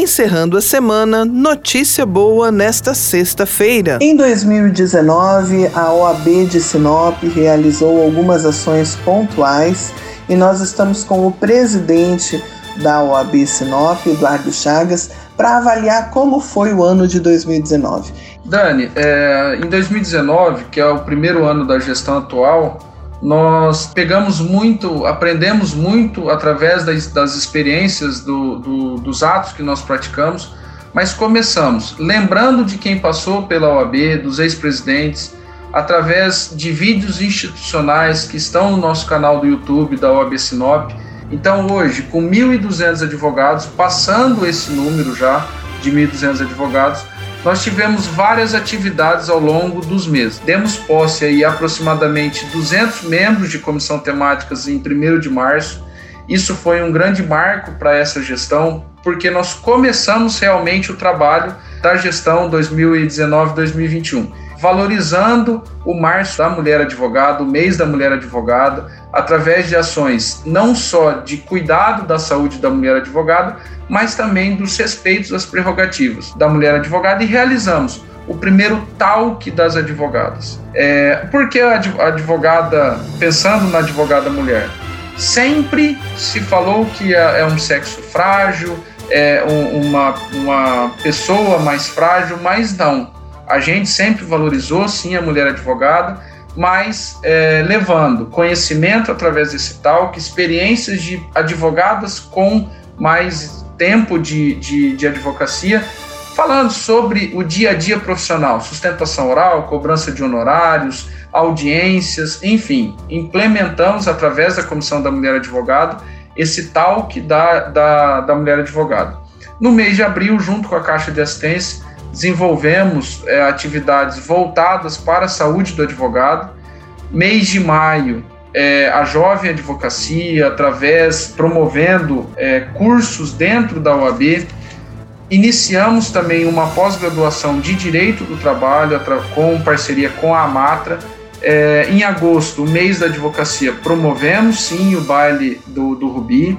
Encerrando a semana, notícia boa nesta sexta-feira. Em 2019, a OAB de Sinop realizou algumas ações pontuais e nós estamos com o presidente da OAB Sinop, Eduardo Chagas, para avaliar como foi o ano de 2019. Dani, é, em 2019, que é o primeiro ano da gestão atual, nós pegamos muito, aprendemos muito através das, das experiências do, do, dos atos que nós praticamos, mas começamos lembrando de quem passou pela OAB, dos ex-presidentes, através de vídeos institucionais que estão no nosso canal do YouTube da OAB Sinop. Então, hoje, com 1.200 advogados, passando esse número já de 1.200 advogados, nós tivemos várias atividades ao longo dos meses. Demos posse aí aproximadamente 200 membros de comissão temáticas em 1 de março. Isso foi um grande marco para essa gestão, porque nós começamos realmente o trabalho da gestão 2019-2021, valorizando o Março da Mulher Advogada, o mês da Mulher Advogada, através de ações não só de cuidado da saúde da mulher advogada, mas também dos respeitos às prerrogativas da mulher advogada e realizamos o primeiro talk das advogadas. É, por que a advogada, pensando na advogada mulher? Sempre se falou que é, é um sexo frágil, é uma, uma pessoa mais frágil, mas não. A gente sempre valorizou sim a mulher advogada, mas é, levando conhecimento através desse talk, experiências de advogadas com mais tempo de, de, de advocacia, falando sobre o dia a dia profissional, sustentação oral, cobrança de honorários, audiências, enfim, implementamos através da Comissão da Mulher Advogado esse talk da, da, da mulher advogada. No mês de abril, junto com a Caixa de Assistência, desenvolvemos é, atividades voltadas para a saúde do advogado. Mês de maio, é, a Jovem Advocacia, através, promovendo é, cursos dentro da OAB. Iniciamos também uma pós-graduação de Direito do Trabalho, com parceria com a Amatra, é, em agosto, o mês da advocacia, promovemos sim o baile do, do Rubi,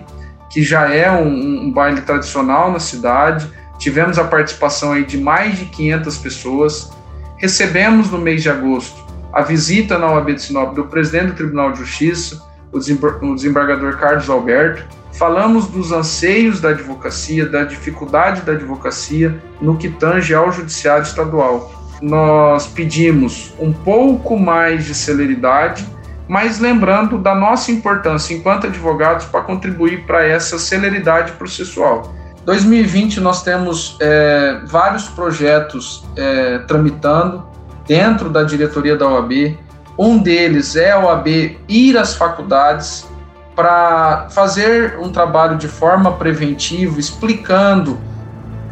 que já é um, um, baile tradicional na cidade. Tivemos a participação aí de mais de 500 pessoas. Recebemos no mês de agosto a visita na OAB de Sinop do presidente do Tribunal de Justiça, o desembargador Carlos Alberto. Falamos dos anseios da advocacia, da dificuldade da advocacia no que tange ao judiciário estadual nós pedimos um pouco mais de celeridade, mas lembrando da nossa importância enquanto advogados para contribuir para essa celeridade processual. 2020 nós temos é, vários projetos é, tramitando dentro da diretoria da OAB. Um deles é a OAB ir às faculdades para fazer um trabalho de forma preventiva, explicando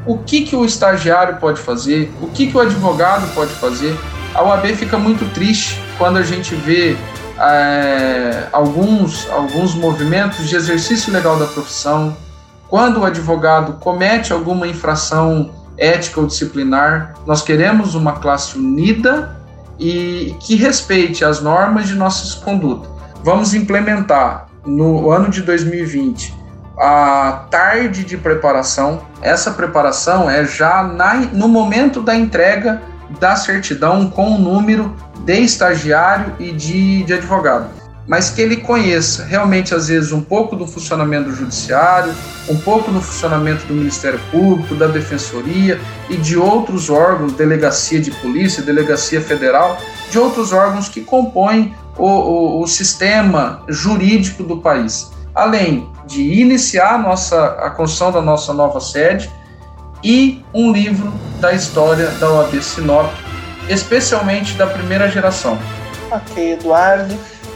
o que, que o estagiário pode fazer, o que, que o advogado pode fazer. A OAB fica muito triste quando a gente vê é, alguns, alguns movimentos de exercício legal da profissão, quando o advogado comete alguma infração ética ou disciplinar, nós queremos uma classe unida e que respeite as normas de nossa conduta. Vamos implementar no ano de 2020 a tarde de preparação. Essa preparação é já na, no momento da entrega da certidão com o número de estagiário e de, de advogado. Mas que ele conheça realmente, às vezes, um pouco do funcionamento do judiciário, um pouco do funcionamento do Ministério Público, da Defensoria e de outros órgãos, delegacia de polícia, delegacia federal, de outros órgãos que compõem o, o, o sistema jurídico do país. Além de iniciar a, nossa, a construção da nossa nova sede e um livro da história da OAB Sinop, especialmente da primeira geração. Ok, Eduardo.